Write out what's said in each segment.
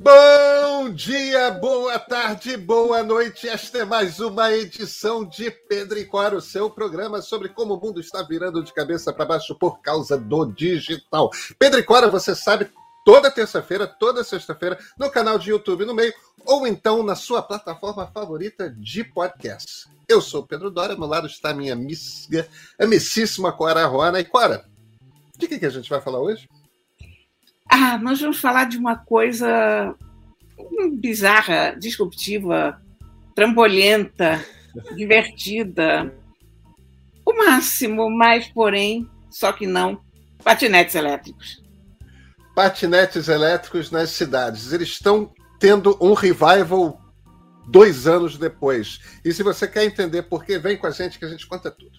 Bom dia, boa tarde, boa noite. Esta é mais uma edição de Pedro e Cora, o seu programa sobre como o mundo está virando de cabeça para baixo por causa do digital. Pedro e Cora, você sabe, toda terça-feira, toda sexta-feira, no canal de YouTube no meio, ou então na sua plataforma favorita de podcast. Eu sou Pedro Dória, ao meu lado está minha amicíssima Cora Rona. E Cora, de que a gente vai falar hoje? Ah, nós vamos falar de uma coisa bizarra, disruptiva, trambolhenta, divertida. O máximo, mas porém, só que não, patinetes elétricos. Patinetes elétricos nas cidades. Eles estão tendo um revival dois anos depois. E se você quer entender por que, vem com a gente que a gente conta tudo.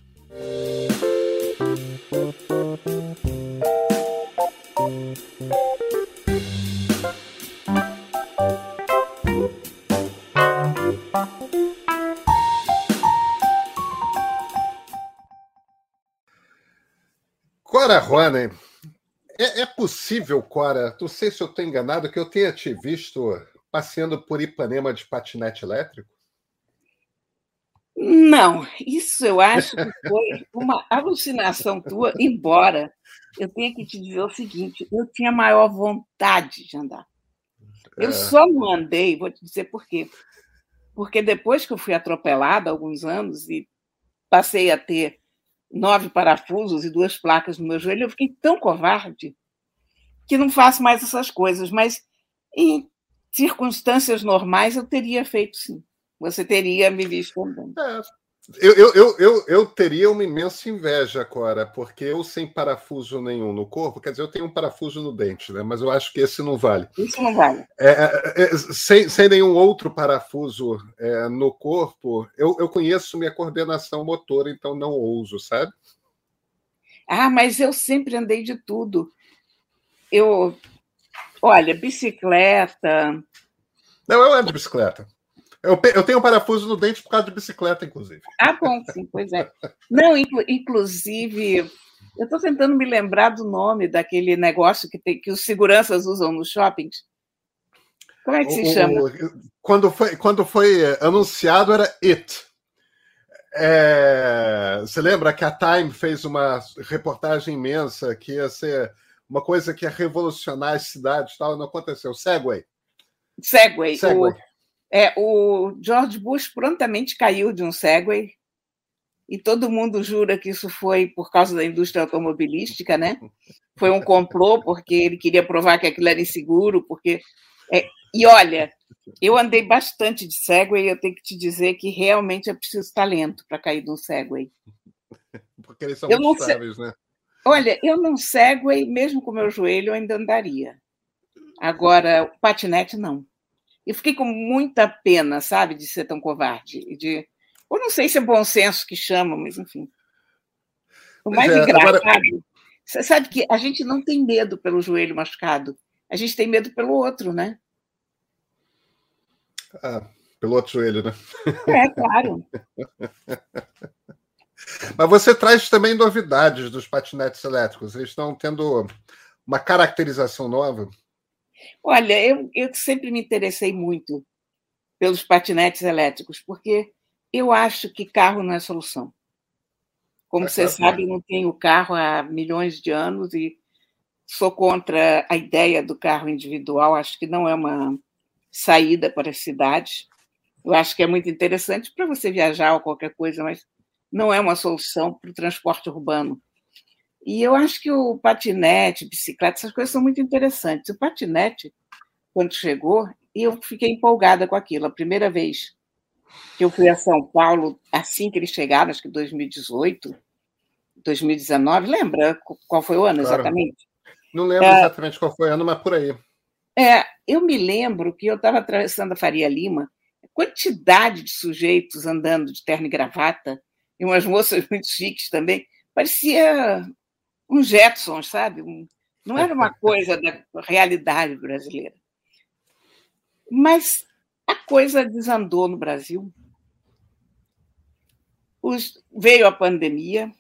Cora Rony, é, é, possível, Cora, não sei se eu estou enganado, que eu tenha te visto passeando por Ipanema de patinete elétrico? Não, isso eu acho que foi uma alucinação tua, embora eu tenha que te dizer o seguinte: eu tinha maior vontade de andar. Eu é. só não andei, vou te dizer por quê. Porque depois que eu fui atropelada há alguns anos e passei a ter nove parafusos e duas placas no meu joelho, eu fiquei tão covarde que não faço mais essas coisas. Mas em circunstâncias normais eu teria feito sim. Você teria me visto. É, eu, eu, eu, eu, teria uma imensa inveja, Cora, porque eu sem parafuso nenhum no corpo, quer dizer, eu tenho um parafuso no dente, né? Mas eu acho que esse não vale. Isso não vale. É, é, é sem, sem nenhum outro parafuso é, no corpo, eu, eu conheço minha coordenação motora, então não ouso, sabe? Ah, mas eu sempre andei de tudo. Eu, olha, bicicleta. Não, eu ando de bicicleta. Eu, eu tenho um parafuso no dente por causa de bicicleta, inclusive. Ah, bom, sim, pois é. Não, inclu, inclusive, eu estou tentando me lembrar do nome daquele negócio que, tem, que os seguranças usam nos shoppings. Como é que se o, chama? Quando foi, quando foi anunciado, era It. É, você lembra que a Time fez uma reportagem imensa que ia ser uma coisa que ia revolucionar as cidades tal, não aconteceu. Segway. Segway. Segway. O, é, o George Bush prontamente caiu de um Segway e todo mundo jura que isso foi por causa da indústria automobilística, né? Foi um complô porque ele queria provar que aquilo era inseguro, porque é... e olha, eu andei bastante de Segway e eu tenho que te dizer que realmente é preciso talento para cair de um Segway. Porque eles são eu muito sábios, né? Olha, eu não Segway, mesmo com meu joelho, eu ainda andaria. Agora, patinete não. E fiquei com muita pena, sabe, de ser tão covarde. De... Eu não sei se é bom senso que chama, mas enfim. O mais é, engraçado. Agora... Você sabe que a gente não tem medo pelo joelho machucado, a gente tem medo pelo outro, né? Ah, pelo outro joelho, né? É, claro. Mas você traz também novidades dos patinetes elétricos. Eles estão tendo uma caracterização nova. Olha, eu, eu sempre me interessei muito pelos patinetes elétricos, porque eu acho que carro não é solução. Como é você sabe, não tenho carro há milhões de anos e sou contra a ideia do carro individual, acho que não é uma saída para as cidades. Eu acho que é muito interessante para você viajar ou qualquer coisa, mas não é uma solução para o transporte urbano. E eu acho que o patinete, bicicleta, essas coisas são muito interessantes. O patinete, quando chegou, eu fiquei empolgada com aquilo. A primeira vez que eu fui a São Paulo, assim que eles chegaram, acho que 2018, 2019, lembra qual foi o ano claro. exatamente? Não lembro é, exatamente qual foi o ano, mas por aí. É, eu me lembro que eu estava atravessando a Faria Lima, a quantidade de sujeitos andando de terno e gravata, e umas moças muito chiques também, parecia um Jetson, sabe? Um, não era uma coisa da realidade brasileira. Mas a coisa desandou no Brasil. Os, veio a pandemia,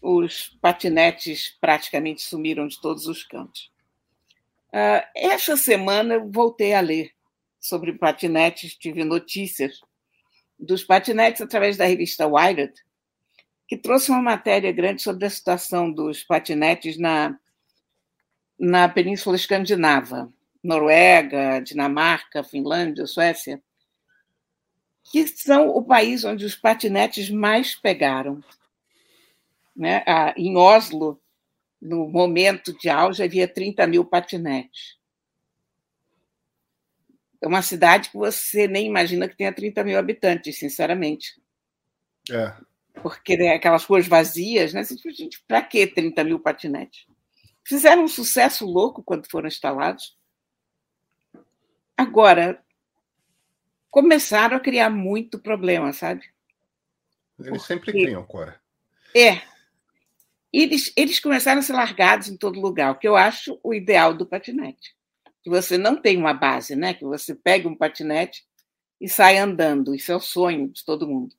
os patinetes praticamente sumiram de todos os cantos. Uh, essa semana eu voltei a ler sobre patinetes, tive notícias dos patinetes através da revista Wired, que trouxe uma matéria grande sobre a situação dos patinetes na, na Península Escandinava, Noruega, Dinamarca, Finlândia, Suécia, que são o país onde os patinetes mais pegaram. Né? Ah, em Oslo, no momento de auge, havia 30 mil patinetes. É uma cidade que você nem imagina que tenha 30 mil habitantes, sinceramente. É. Porque né, aquelas ruas vazias, né? Gente, para que 30 mil patinetes? Fizeram um sucesso louco quando foram instalados. Agora, começaram a criar muito problema, sabe? Eles Porque... sempre criam, Cora. É. Eles, eles começaram a ser largados em todo lugar, o que eu acho o ideal do patinete que você não tem uma base, né? Que você pega um patinete e sai andando. Isso é o sonho de todo mundo.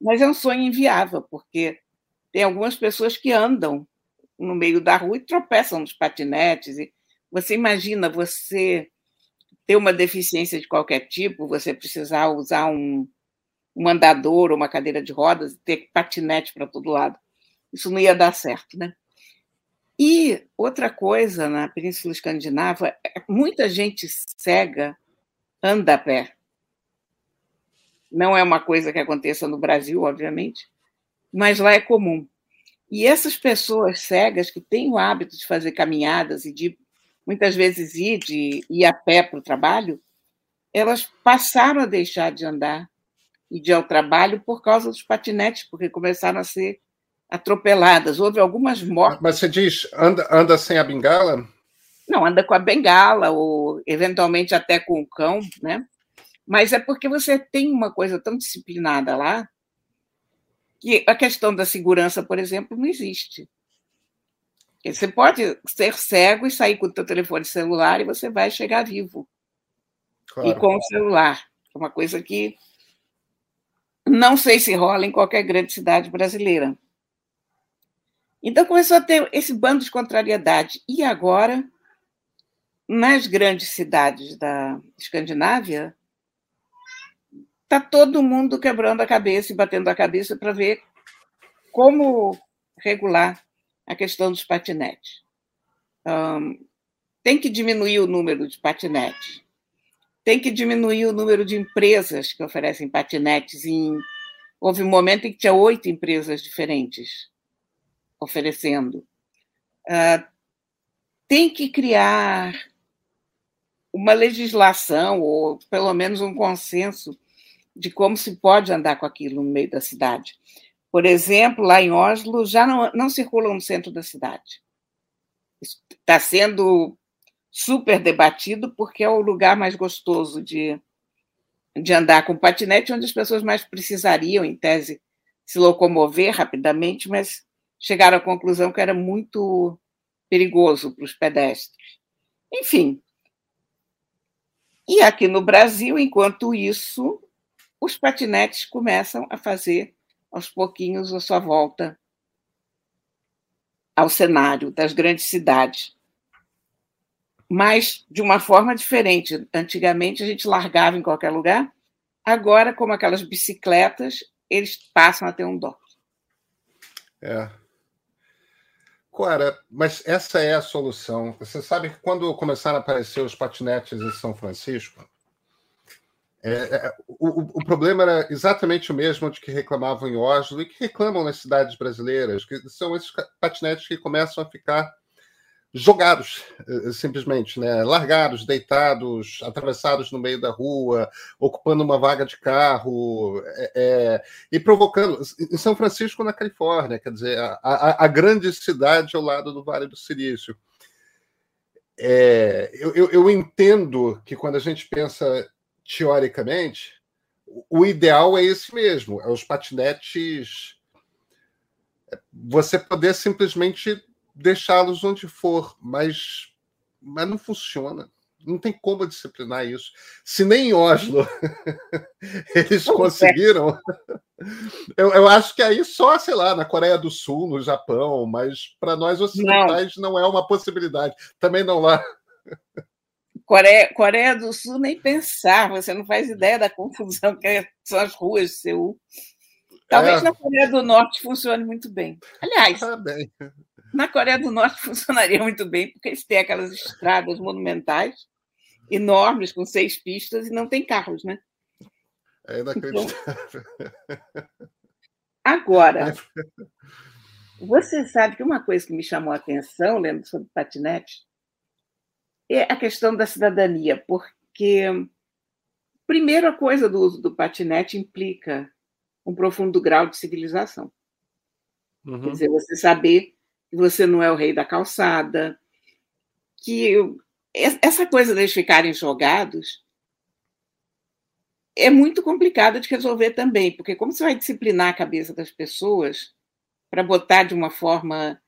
Mas é um sonho inviável, porque tem algumas pessoas que andam no meio da rua e tropeçam nos patinetes. E você imagina você ter uma deficiência de qualquer tipo, você precisar usar um, um andador ou uma cadeira de rodas ter patinete para todo lado. Isso não ia dar certo, né? E outra coisa, na Península Escandinava, é, muita gente cega anda a pé. Não é uma coisa que aconteça no Brasil, obviamente, mas lá é comum. E essas pessoas cegas que têm o hábito de fazer caminhadas e de muitas vezes ir, de, ir a pé para o trabalho, elas passaram a deixar de andar e de ir ao trabalho por causa dos patinetes, porque começaram a ser atropeladas. Houve algumas mortes. Mas você diz, anda, anda sem a bengala? Não, anda com a bengala, ou eventualmente até com o cão, né? Mas é porque você tem uma coisa tão disciplinada lá que a questão da segurança, por exemplo, não existe. Você pode ser cego e sair com o seu telefone celular e você vai chegar vivo. Claro. E com o celular. É uma coisa que não sei se rola em qualquer grande cidade brasileira. Então começou a ter esse bando de contrariedade. E agora, nas grandes cidades da Escandinávia, está todo mundo quebrando a cabeça e batendo a cabeça para ver como regular a questão dos patinetes. Um, tem que diminuir o número de patinetes. Tem que diminuir o número de empresas que oferecem patinetes. Em... Houve um momento em que tinha oito empresas diferentes oferecendo. Uh, tem que criar uma legislação, ou pelo menos um consenso, de como se pode andar com aquilo no meio da cidade. Por exemplo, lá em Oslo, já não, não circulam no centro da cidade. Está sendo super debatido porque é o lugar mais gostoso de, de andar com patinete, onde as pessoas mais precisariam, em tese, se locomover rapidamente, mas chegaram à conclusão que era muito perigoso para os pedestres. Enfim. E aqui no Brasil, enquanto isso, os patinetes começam a fazer aos pouquinhos a sua volta ao cenário das grandes cidades. Mas de uma forma diferente. Antigamente a gente largava em qualquer lugar, agora, como aquelas bicicletas, eles passam a ter um dó. É, Cora, mas essa é a solução. Você sabe que quando começaram a aparecer os patinetes em São Francisco, é, é, o, o, problema era exatamente o mesmo de que reclamavam em Oslo e que reclamam nas cidades brasileiras, que são esses patinetes que começam a ficar jogados, eh, simplesmente, né? largados, deitados, atravessados no meio da rua, ocupando uma vaga de carro é, é, e provocando. Em São Francisco, na Califórnia, quer dizer, a, a, a grande cidade ao lado do Vale do Silício. É, eu, eu, eu entendo que quando a gente pensa teoricamente, o ideal é esse mesmo, é os patinetes. É, você poder simplesmente deixá-los onde for, mas, mas não funciona. Não tem como disciplinar isso. Se nem em Oslo eles conseguiram, eu, eu, acho que aí só, sei lá, na Coreia do Sul, no Japão, mas para nós ocidentais não. não. é uma possibilidade. Também não lá. Coreia, Coreia do Sul, nem pensar, você não faz ideia da confusão que são as ruas de Seul. Talvez é. na Coreia do Norte funcione muito bem. Aliás, ah, bem. na Coreia do Norte funcionaria muito bem, porque eles têm aquelas estradas monumentais, enormes, com seis pistas, e não tem carros, né? É inacreditável. Então, agora, você sabe que uma coisa que me chamou a atenção, lendo sobre patinete, é a questão da cidadania, porque, primeiro, a coisa do uso do patinete implica um profundo grau de civilização. Uhum. Quer dizer, você saber que você não é o rei da calçada, que essa coisa deles ficarem jogados é muito complicada de resolver também, porque como você vai disciplinar a cabeça das pessoas para botar de uma forma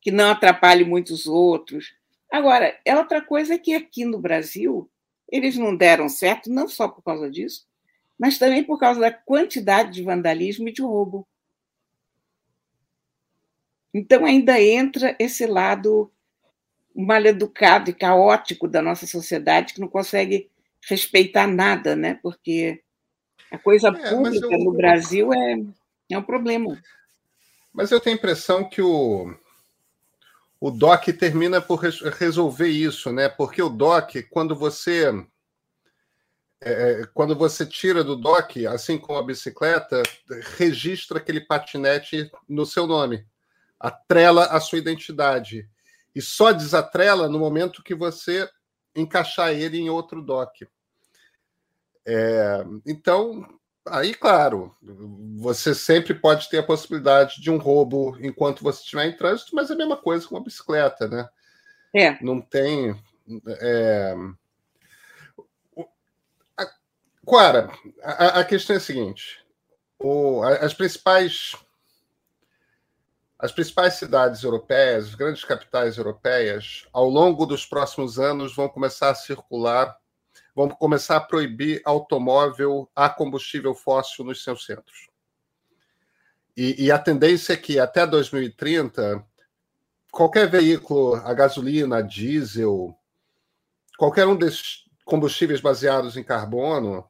que não atrapalhe muitos outros? Agora, a outra coisa é que aqui no Brasil eles não deram certo, não só por causa disso, mas também por causa da quantidade de vandalismo e de roubo. Então ainda entra esse lado mal educado e caótico da nossa sociedade que não consegue respeitar nada, né? Porque a coisa é, pública eu... no Brasil é, é um problema. Mas eu tenho a impressão que o, o DOC termina por resolver isso, né? Porque o DOC, quando você é, é, quando você tira do dock, assim como a bicicleta, registra aquele patinete no seu nome, atrela a sua identidade e só desatrela no momento que você encaixar ele em outro dock. É, então, aí, claro, você sempre pode ter a possibilidade de um roubo enquanto você estiver em trânsito, mas é a mesma coisa com a bicicleta, né? É. Não tem. É, Quara, a, a, questão é a seguinte: o, as principais as principais cidades europeias, as grandes capitais europeias, ao longo dos próximos anos vão começar a circular, vão começar a proibir automóvel a combustível fóssil nos seus centros. E, e a tendência é que até 2030 qualquer veículo a gasolina, a diesel, qualquer um desses combustíveis baseados em carbono,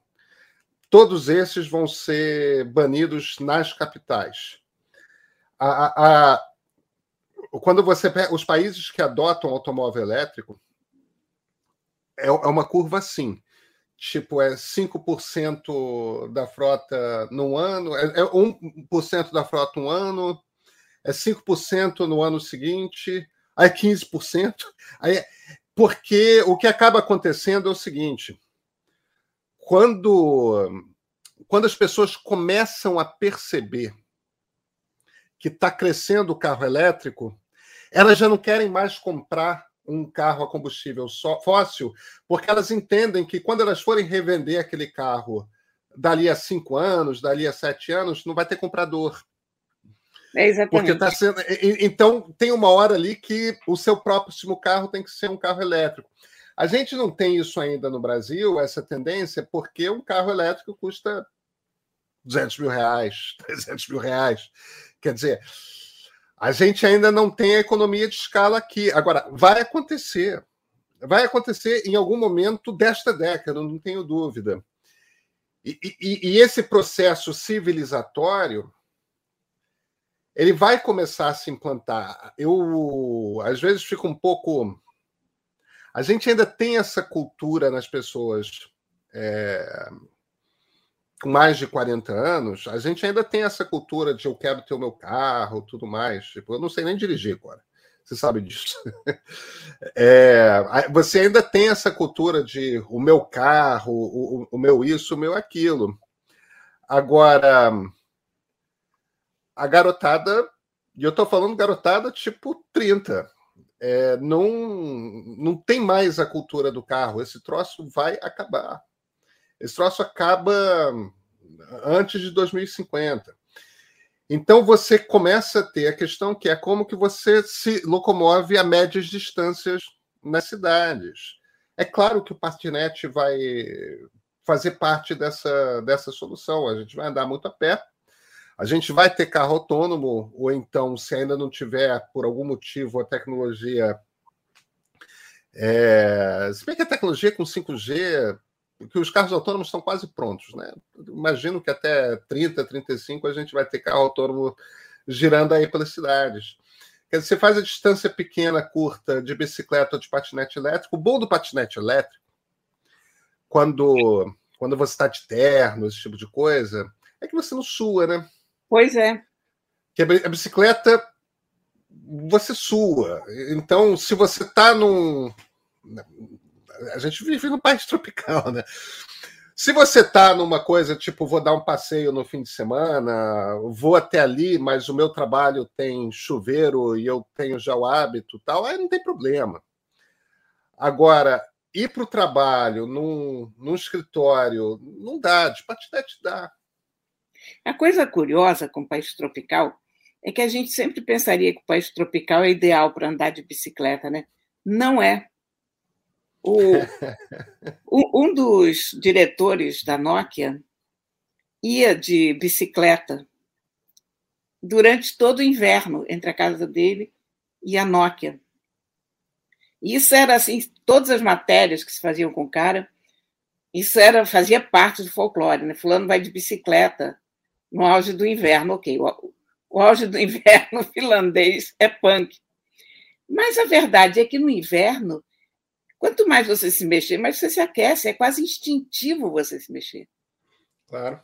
todos esses vão ser banidos nas capitais. A, a, a, quando você os países que adotam automóvel elétrico é, é uma curva assim. Tipo, é 5% da frota no ano, é, é 1% da frota um ano, é 5% no ano seguinte, aí 15%. Aí, porque o que acaba acontecendo é o seguinte: quando, quando as pessoas começam a perceber que está crescendo o carro elétrico, elas já não querem mais comprar um carro a combustível fóssil, porque elas entendem que quando elas forem revender aquele carro dali a cinco anos, dali a sete anos, não vai ter comprador. É exatamente. Porque tá sendo. Então, tem uma hora ali que o seu próximo carro tem que ser um carro elétrico. A gente não tem isso ainda no Brasil, essa tendência, porque um carro elétrico custa 200 mil reais, 300 mil reais. Quer dizer, a gente ainda não tem a economia de escala aqui. Agora, vai acontecer. Vai acontecer em algum momento desta década, não tenho dúvida. E, e, e esse processo civilizatório ele vai começar a se implantar. Eu, às vezes, fico um pouco a gente ainda tem essa cultura nas pessoas é, com mais de 40 anos, a gente ainda tem essa cultura de eu quero ter o meu carro, tudo mais. Tipo, eu não sei nem dirigir agora. Você sabe disso. É, você ainda tem essa cultura de o meu carro, o, o meu isso, o meu aquilo. Agora, a garotada, e eu estou falando garotada tipo 30, é, não, não tem mais a cultura do carro. Esse troço vai acabar. Esse troço acaba antes de 2050. Então você começa a ter a questão que é como que você se locomove a médias distâncias nas cidades. É claro que o patinete vai fazer parte dessa, dessa solução. A gente vai andar muito a pé, a gente vai ter carro autônomo, ou então, se ainda não tiver, por algum motivo, a tecnologia É, se bem que a tecnologia com 5G, que os carros autônomos estão quase prontos, né? Imagino que até 30, 35 a gente vai ter carro autônomo girando aí pelas cidades. Quer dizer, você faz a distância pequena, curta, de bicicleta ou de patinete elétrico. O bom do patinete elétrico, quando, quando você está de terno, esse tipo de coisa, é que você não sua, né? Pois é. Que a bicicleta, você sua. Então, se você está num. A gente vive num país tropical, né? Se você está numa coisa tipo, vou dar um passeio no fim de semana, vou até ali, mas o meu trabalho tem chuveiro e eu tenho já o hábito tal, aí não tem problema. Agora, ir para o trabalho num, num escritório, não dá, de patinete dá. A coisa curiosa com o país tropical é que a gente sempre pensaria que o país tropical é ideal para andar de bicicleta, né? Não é. O, um dos diretores da Nokia ia de bicicleta durante todo o inverno entre a casa dele e a Nokia. Isso era assim, todas as matérias que se faziam com o cara, isso era fazia parte do folclore, né? Fulano vai de bicicleta no auge do inverno, ok. O, o auge do inverno finlandês é punk. Mas a verdade é que no inverno, quanto mais você se mexer, mais você se aquece. É quase instintivo você se mexer. Claro.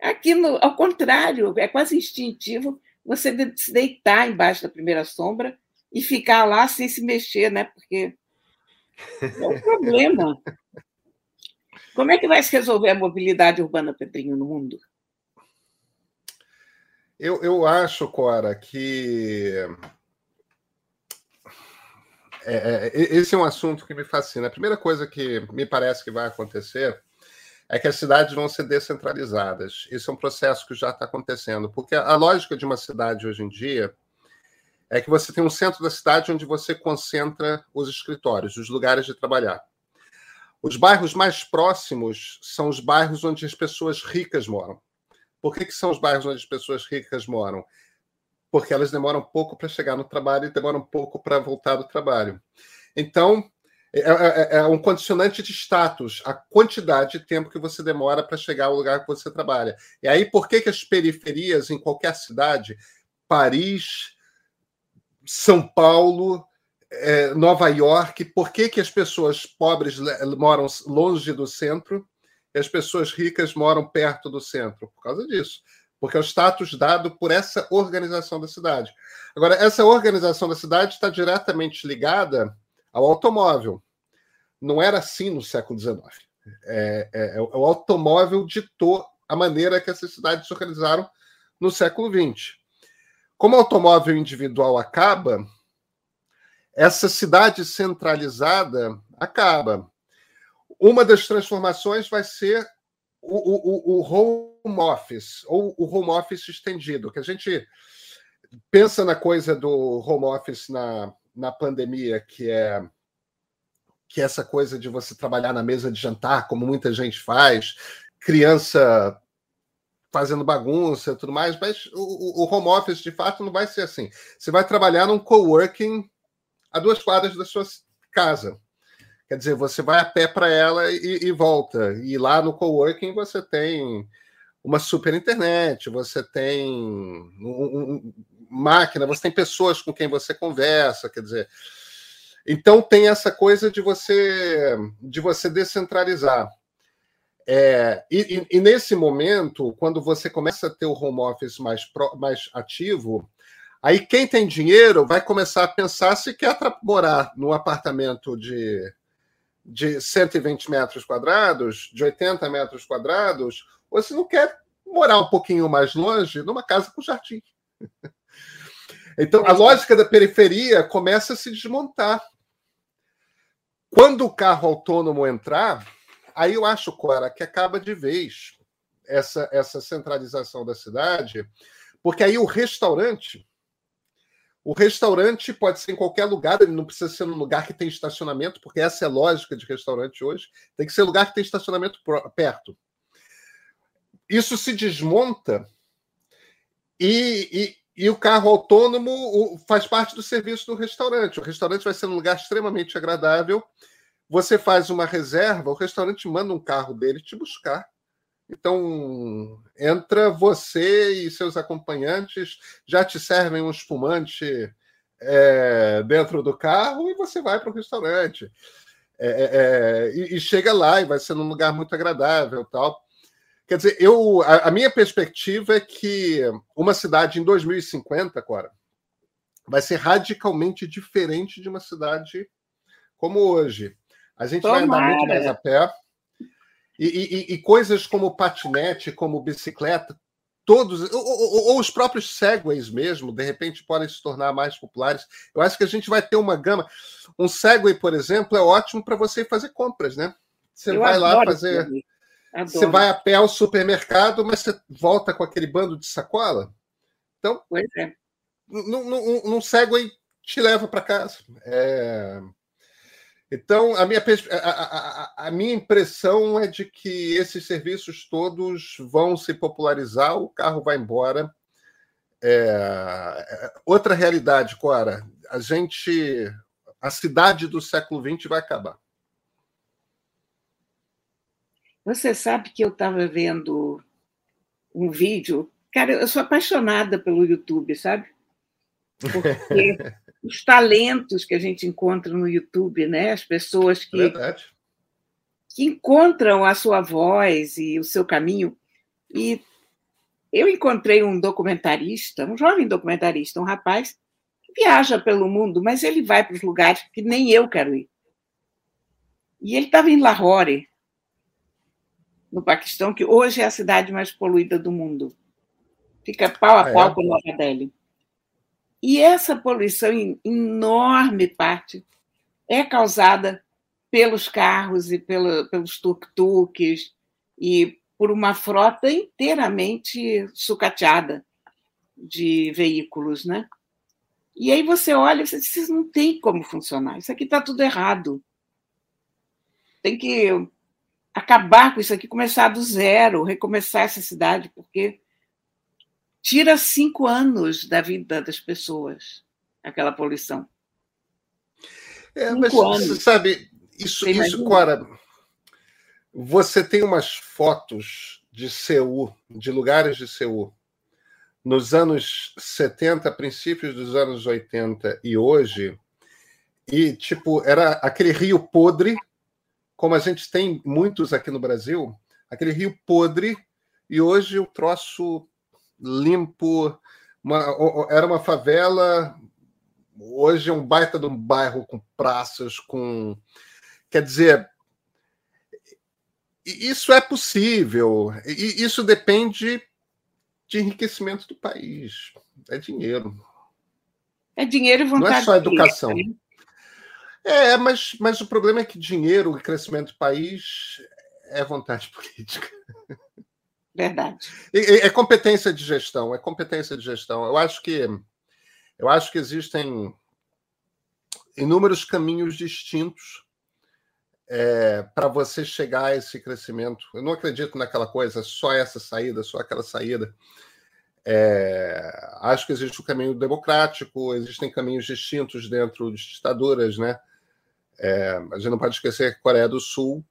Aqui, no, ao contrário, é quase instintivo você se deitar embaixo da primeira sombra e ficar lá sem se mexer, né? Porque é um problema. Como é que vai se resolver a mobilidade urbana, Pedrinho, no mundo? Eu, eu acho, Cora, que é, é, esse é um assunto que me fascina. A primeira coisa que me parece que vai acontecer é que as cidades vão ser descentralizadas. Isso é um processo que já está acontecendo, porque a lógica de uma cidade hoje em dia é que você tem um centro da cidade onde você concentra os escritórios, os lugares de trabalhar. Os bairros mais próximos são os bairros onde as pessoas ricas moram. Por que, que são os bairros onde as pessoas ricas moram? Porque elas demoram pouco para chegar no trabalho e demoram pouco para voltar do trabalho. Então, é, é, é, é, um condicionante de status, a quantidade de tempo que você demora para chegar ao lugar que você trabalha. E aí, por que, que as periferias em qualquer cidade, Paris, São Paulo, é, Nova York, por que, que as pessoas pobres moram longe do centro e as pessoas ricas moram perto do centro? Por causa disso. Porque é o status dado por essa organização da cidade. Agora, essa organização da cidade está diretamente ligada ao automóvel. Não era assim no século XIX. É, é, é, o automóvel ditou a maneira que essas cidades se organizaram no século XX. Como o automóvel individual acaba, essa cidade centralizada acaba uma das transformações vai ser o, o, o, home office, ou o home office estendido, que a gente pensa na coisa do home office na, na pandemia, que é que é essa coisa de você trabalhar na mesa de jantar, como muita gente faz, criança fazendo bagunça e tudo mais, mas o, o, home office de fato não vai ser assim. Você vai trabalhar num coworking a duas quadras da sua casa. Quer dizer, você vai a pé para ela e, e, volta. E lá no coworking você tem uma super internet, você tem um, um, máquina, você tem pessoas com quem você conversa, quer dizer. Então tem essa coisa de você de você descentralizar. É, e, e, nesse momento, quando você começa a ter o home office mais, pro, mais ativo, aí quem tem dinheiro vai começar a pensar se quer morar num apartamento de de 120 metros quadrados, de 80 metros quadrados, ou se não quer morar um pouquinho mais longe, numa casa com jardim. Então, a lógica da periferia começa a se desmontar. Quando o carro autônomo entrar, aí eu acho, Cora, que acaba de vez essa, essa centralização da cidade, porque aí o restaurante o restaurante pode ser em qualquer lugar, ele não precisa ser num lugar que tem estacionamento, porque essa é a lógica de restaurante hoje. Tem que ser lugar que tem estacionamento perto. Isso se desmonta e, e o carro autônomo faz parte do serviço do restaurante. O restaurante vai ser um lugar extremamente agradável. Você faz uma reserva, o restaurante manda um carro dele te buscar. Então, entra você e seus acompanhantes, já te servem um espumante é, dentro do carro e você vai para o restaurante. É, é, é, e, e, chega lá e vai ser num lugar muito agradável tal. Quer dizer, eu, a, a, minha perspectiva é que uma cidade em 2050, Cora, vai ser radicalmente diferente de uma cidade como hoje. A gente Tomara. vai andar muito mais a pé. E, e, e, coisas como patinete, como bicicleta, todos, ou, ou, ou, os próprios segways mesmo, de repente podem se tornar mais populares. Eu acho que a gente vai ter uma gama. Um segway, por exemplo, é ótimo para você fazer compras, né? Você Eu vai lá fazer. Você vai a pé ao supermercado, mas você volta com aquele bando de sacola. Então, pois é. num, num Segway te leva para casa. É... Então, a minha, a, a, a, minha impressão é de que esses serviços todos vão se popularizar, o carro vai embora. É... Outra realidade, Cora, a gente. A cidade do século XX vai acabar. Você sabe que eu estava vendo um vídeo. Cara, eu sou apaixonada pelo YouTube, sabe? Porque os talentos que a gente encontra no YouTube, né? As pessoas que, Verdade. que encontram a sua voz e o seu caminho. E eu encontrei um documentarista, um jovem documentarista, um rapaz que viaja pelo mundo, mas ele vai para os lugares que nem eu quero ir. E ele estava em Lahore, no Paquistão, que hoje é a cidade mais poluída do mundo. Fica pau a ah, pau é? com Nova Delhi. E essa poluição, em enorme parte, é causada pelos carros e pelo, pelos tuk-tuks e por uma frota inteiramente sucateada de veículos, né? E aí você olha e você diz, isso não tem como funcionar, isso aqui está tudo errado. Tem que acabar com isso aqui, começar do zero, recomeçar essa cidade, porque tira cinco anos da vida das pessoas aquela poluição. É, mas anos. sabe, isso, isso, Cora, você tem umas fotos de Seul, de lugares de Seul, nos anos 70, princípios dos anos 80 e hoje, e tipo, era aquele rio podre como a gente tem muitos aqui no Brasil, aquele rio podre, e hoje o troço limpo, uma, era uma favela, hoje é um baita de um bairro com praças, com. Quer dizer, isso é possível, e isso depende de enriquecimento do país. É dinheiro. É dinheiro e vontade. Não é só educação. Né? É, mas, mas o problema é que dinheiro e crescimento do país é vontade política. Verdade. É, é competência de gestão, é competência de gestão. Eu acho que eu acho que existem inúmeros caminhos distintos é, para você chegar a esse crescimento. Eu não acredito naquela coisa, só essa saída, só aquela saída. É, acho que existe o caminho democrático, existem caminhos distintos dentro de ditaduras, né? É, a gente não pode esquecer que a Coreia do Sul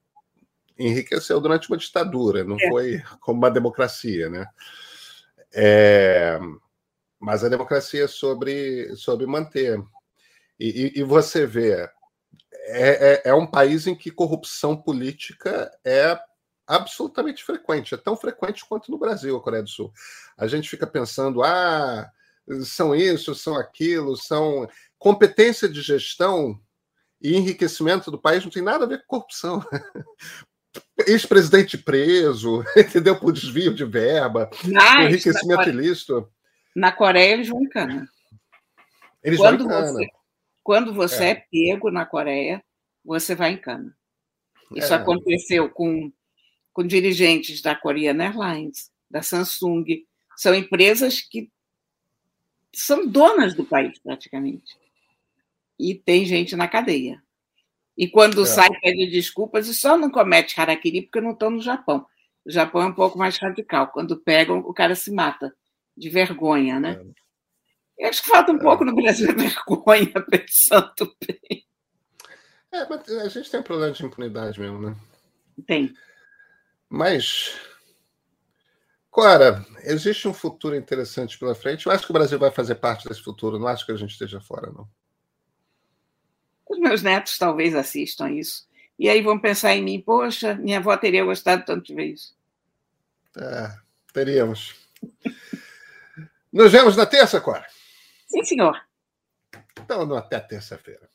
enriqueceu durante uma ditadura, não é. foi como uma democracia, né? É, mas a democracia é sobre, sobre manter. E, e, e você vê, é, é, é, um país em que corrupção política é absolutamente frequente, é tão frequente quanto no Brasil, a Coreia do Sul. A gente fica pensando, ah, são isso, são aquilo, são competência de gestão e enriquecimento do país não tem nada a ver com corrupção. Ex-presidente preso, entendeu? Por desvio de verba, Mas, enriquecimento ilícito. Na Coreia, eles vão em cana. Eles quando vão em cana. Você, quando você é. é. pego na Coreia, você vai em cana. Isso é. aconteceu com, com dirigentes da Korean Airlines, da Samsung. São empresas que são donas do país, praticamente e tem gente na cadeia. E quando é. sai, pede desculpas e só não comete harakiri porque não estão no Japão. O Japão é um pouco mais radical. Quando pegam, o cara se mata de vergonha, né? Eu acho que falta um pouco no Brasil vergonha, pensando bem. É, mas a gente tem um problema de impunidade mesmo, né? Tem. Mas, Cora, existe um futuro interessante pela frente. Eu acho que o Brasil vai fazer parte desse futuro. Não acho que a gente esteja fora, não. Os meus netos talvez assistam isso. E aí vão pensar em mim, poxa, minha avó teria gostado tanto de ver isso. É, teríamos. Nos vemos na terça, Cora? Sim, senhor. Então, até terça-feira.